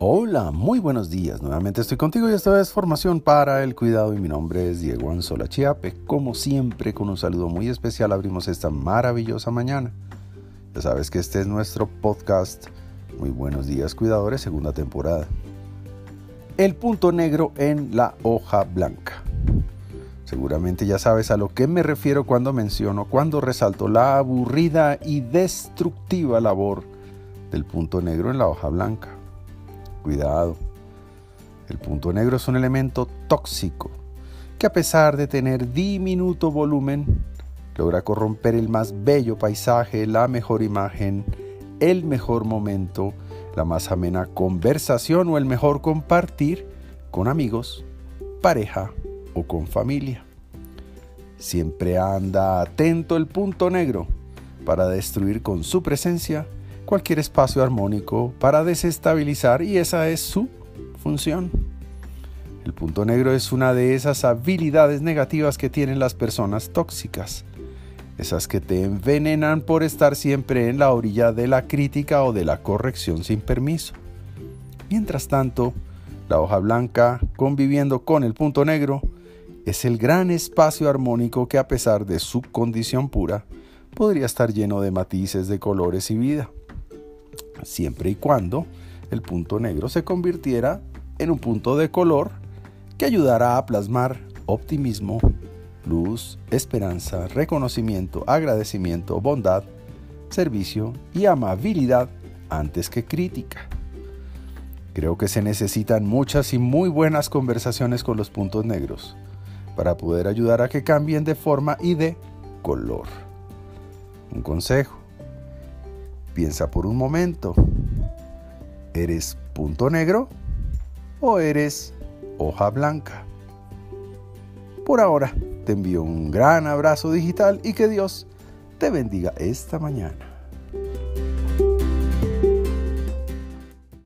Hola, muy buenos días. Nuevamente estoy contigo y esta es Formación para el Cuidado y mi nombre es Diego Anzola Chiape. Como siempre, con un saludo muy especial abrimos esta maravillosa mañana. Ya sabes que este es nuestro podcast Muy buenos días cuidadores, segunda temporada. El punto negro en la hoja blanca. Seguramente ya sabes a lo que me refiero cuando menciono, cuando resalto la aburrida y destructiva labor del punto negro en la hoja blanca. Cuidado. El punto negro es un elemento tóxico que a pesar de tener diminuto volumen, logra corromper el más bello paisaje, la mejor imagen, el mejor momento, la más amena conversación o el mejor compartir con amigos, pareja o con familia. Siempre anda atento el punto negro para destruir con su presencia cualquier espacio armónico para desestabilizar y esa es su función. El punto negro es una de esas habilidades negativas que tienen las personas tóxicas, esas que te envenenan por estar siempre en la orilla de la crítica o de la corrección sin permiso. Mientras tanto, la hoja blanca, conviviendo con el punto negro, es el gran espacio armónico que a pesar de su condición pura, podría estar lleno de matices de colores y vida siempre y cuando el punto negro se convirtiera en un punto de color que ayudara a plasmar optimismo, luz, esperanza, reconocimiento, agradecimiento, bondad, servicio y amabilidad antes que crítica. Creo que se necesitan muchas y muy buenas conversaciones con los puntos negros para poder ayudar a que cambien de forma y de color. Un consejo. Piensa por un momento. ¿Eres punto negro o eres hoja blanca? Por ahora, te envío un gran abrazo digital y que Dios te bendiga esta mañana.